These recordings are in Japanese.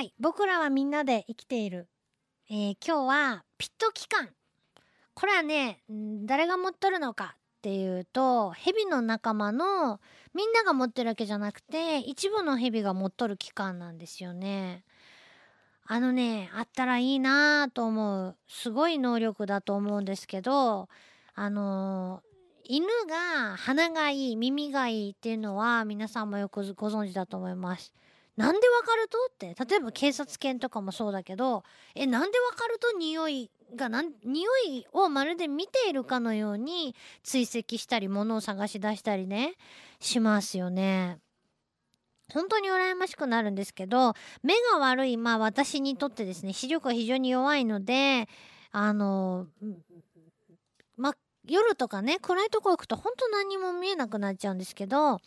はい僕らはみんなで生きている、えー今日はピット期間これはね誰が持っとるのかっていうと蛇の仲間のみんなが持ってるわけじゃなくて一部の蛇が持っとる期間なんですよね。あのねあったらいいなぁと思うすごい能力だと思うんですけどあのー犬が鼻がいい耳がいいっていうのは皆さんもよくご存知だと思います。なんでわかると？って例えば警察犬とかもそうだけどえなんでわかると匂いがなん匂いをまるで見ているかのように追跡したり物を探し出したりねしますよね。本当に羨ましくなるんですけど目が悪いまあ私にとってですね視力が非常に弱いのであのま夜とかね暗いとこ行くと本当何も見えなくなっちゃうんですけど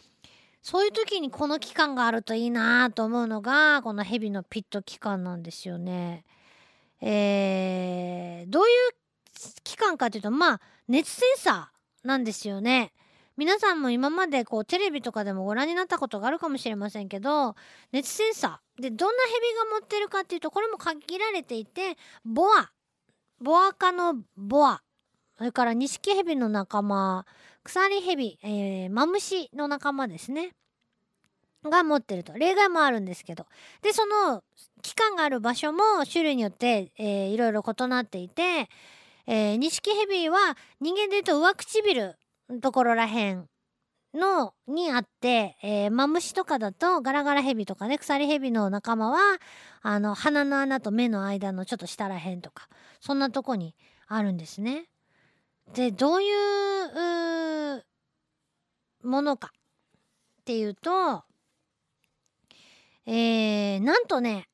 そういう時にこの期間があるといいなと思うのがこの蛇のピット期間なんですよね。えー、どういう期間かというとまあ熱センサーなんですよね。皆さんも今までこうテレビとかでもご覧になったことがあるかもしれませんけど熱センサーでどんな蛇が持ってるかっていうとこれも限られていてボアボア科のボアそれからニシキヘビの仲間鎖ヘビ、えー、マムシの仲間ですね。が持ってると。例外もあるんですけど。でその期間がある場所も種類によって、えー、いろいろ異なっていて、えー、ニシキヘビは人間でいうと上唇のところらへんのにあって、えー、マムシとかだとガラガラヘビとかね鎖ヘビの仲間はあの鼻の穴と目の間のちょっと下らへんとかそんなとこにあるんですね。でどういうものかっていうとえー、なんとね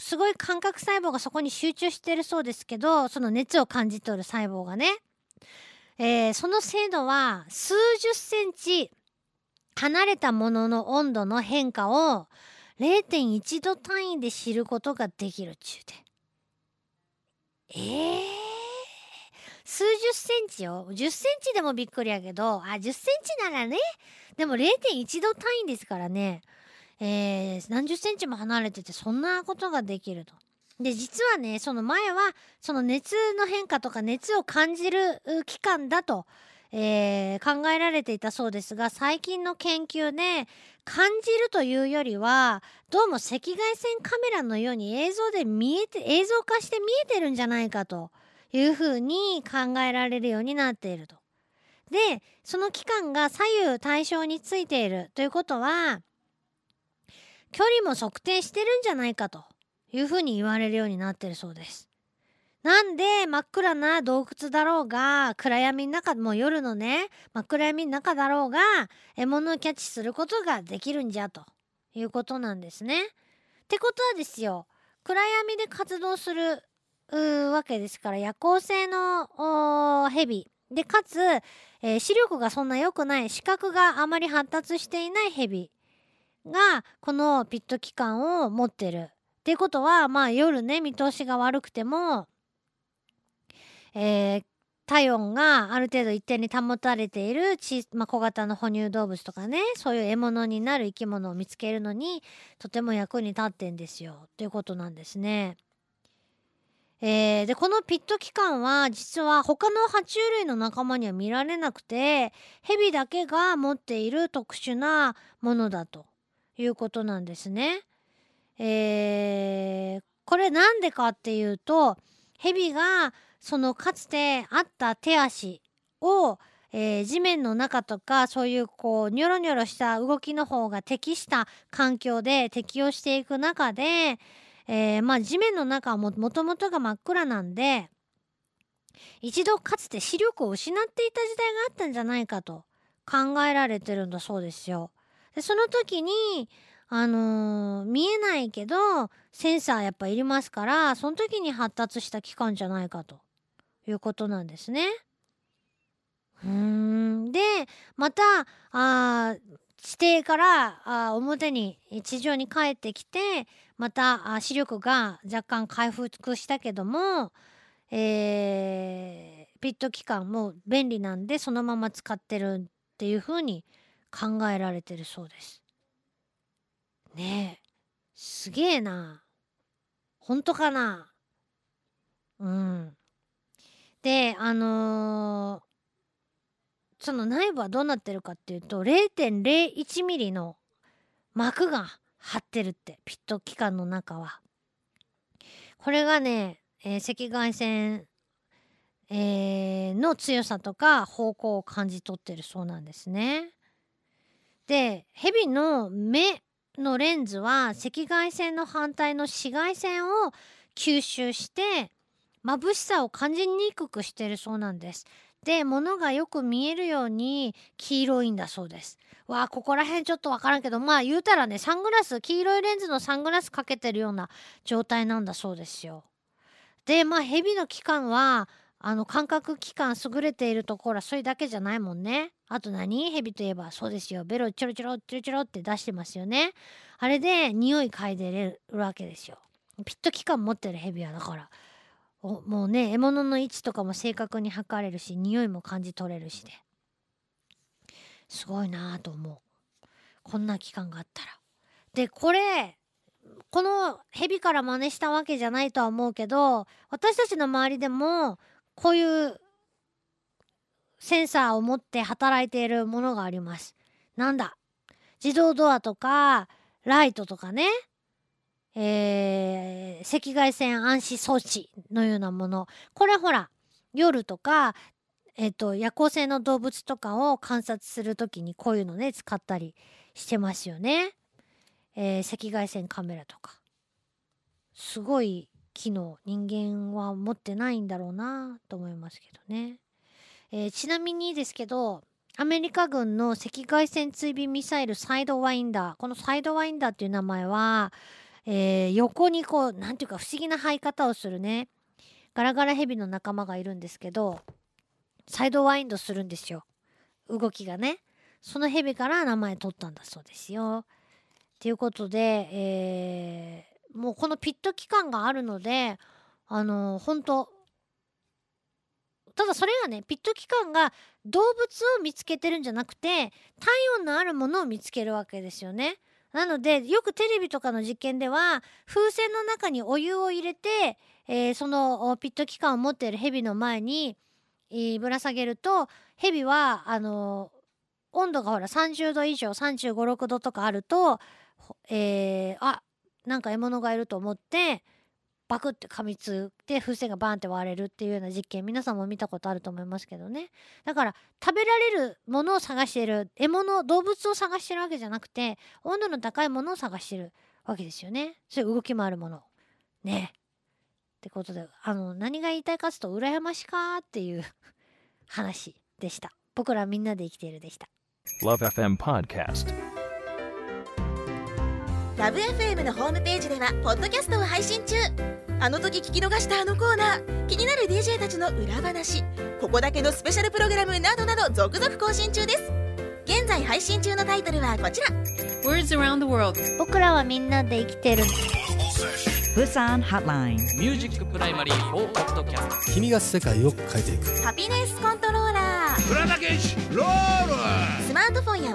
すごい感覚細胞がそこに集中してるそうですけどその熱を感じ取る細胞がね、えー、その精度は数十センチ離れたものの温度の変化を0.1度単位で知ることができるっちゅうで。えー、数十センチよ。10センチでもびっくりやけど、あ、10センチならね。でも0.1度単位ですからね。えー、何十センチも離れててそんなことができると。で実はねその前はその熱の変化とか熱を感じる期間だと、えー、考えられていたそうですが最近の研究で感じるというよりはどうも赤外線カメラのように映像で見えて映像化して見えてるんじゃないかというふうに考えられるようになっていると。でその期間が左右対称についているということは距離も測定してるんじゃないかというふうに言われるようになってるそうです。なんで真っ暗な洞窟だろうが暗闇の中もう夜のね真っ暗闇の中だろうが獲物をキャッチすることができるんじゃということなんですね。ってことはですよ暗闇で活動するわけですから夜行性のヘビでかつ、えー、視力がそんな良くない視覚があまり発達していないヘビがこのピット期間を持ってる。っていうことはまあ夜ね見通しが悪くても、えー、体温がある程度一定に保たれているち、まあ、小型の哺乳動物とかねそういう獲物になる生き物を見つけるのにとても役に立ってんですよ。っていうことなんですね。えー、でこのピット期間は実は他の爬虫類の仲間には見られなくてヘビだけが持っている特殊なものだということなんですね。えー、これなんでかっていうとヘビがそのかつてあった手足を、えー、地面の中とかそういうこうニョロニョロした動きの方が適した環境で適応していく中で、えー、まあ地面の中はもともとが真っ暗なんで一度かつて視力を失っていた時代があったんじゃないかと考えられてるんだそうですよ。でその時にあのー、見えないけどセンサーやっぱいりますからその時に発達した器官じゃないかということなんですね。うんでまたあ地底からあ表に地上に帰ってきてまたあ視力が若干回復したけども、えー、ピット期間も便利なんでそのまま使ってるっていう風に考えられてるそうです。ねえすげえな。本当かなうん。で、あのその内部はどうなってるかっていうと、0.01ミリの膜が張ってるって、ピット器官の中は。これがね、えー赤外線、えーの強さとか方向を感じ取ってるそうなんですね。で、蛇の目のレンズは赤外線の反対の紫外線を吸収して眩しさを感じにくくしてるそうなんです。で、物がよく見えるように黄色いんだそうです。わあ、ここら辺ちょっとわからんけど、まあ言うたらね、サングラス、黄色いレンズのサングラスかけてるような状態なんだそうですよ。で、まあ蛇の器官は、あの感覚器官優れているところはそれだけじゃないもんね。あと何？蛇といえばそうですよ。ベロチョロチョロチョロチョロって出してますよね。あれで匂い嗅いでれるわけですよ。ピット器官持ってる蛇はだからおもうね獲物の位置とかも正確に測れるし匂いも感じ取れるしですごいなぁと思うこんな器官があったら。でこれこの蛇から真似したわけじゃないとは思うけど私たちの周りでもこういうセンサーを持って働いているものがあります。なんだ？自動ドアとかライトとかねえー赤外線暗視装置のようなもの。これほら夜とか、えっと夜行性の動物とかを観察する時にこういうのね使ったりしてますよね、えー赤外線カメラとか。すごい機能人間は持ってないんだろうなと思いますけどね、えーちなみにですけどアメリカ軍の赤外線追尾ミサイルサイドワインダー。このサイドワインダーっていう名前はえー横にこうなんていうか不思議な生え方をするねガラガラヘビの仲間がいるんですけどサイドワインドするんですよ動きがねそのヘビから名前取ったんだそうですよ。ということで、えーもうこのピット期間があるのであの本当ただそれがねピット期間が動物を見つけてるんじゃなくて体温のあるものを見つけるわけですよね。なのでよくテレビとかの実験では風船の中にお湯を入れて、えーそのピット器官を持っているヘビの前に、えーぶら下げるとヘビはあの温度がほら30度以上3 5 6度とかあると、えーあなんか獲物がいると思ってバクって噛みついて風船がバーンって割れるっていうような実験皆さんも見たことあると思いますけどね。だから食べられるものを探している獲物動物を探してるわけじゃなくて温度の高いものを探してるわけですよね。そういう動きもあるもの。ね。ってことであの何が言いたいかというと羨ましかっていう話でした。僕らみんなで生きているでした。Love FM Podcast. Love FM のホームページではポッドキャストを配信中。あの時聞き逃したあのコーナー。気になる DJ たちの裏話。ここだけのスペシャルプログラムなどなど続々更新中です。現在配信中のタイトルはこちら。Words around the world. 僕らはみんなで生きてる。Busan Hotline. Music Primary for Podcast 君が世界を変えていく。 Happiness Controller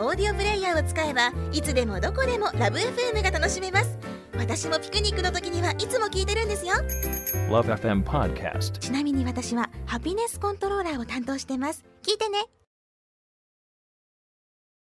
オーディオプレイヤーを使えばいつでもどこでもラブ f m が楽しめます。私もピクニックの時にはいつも聞いてるんですよ。Love FM Podcast. ちなみに私はハピネスコントローラーを担当してます。聞いてね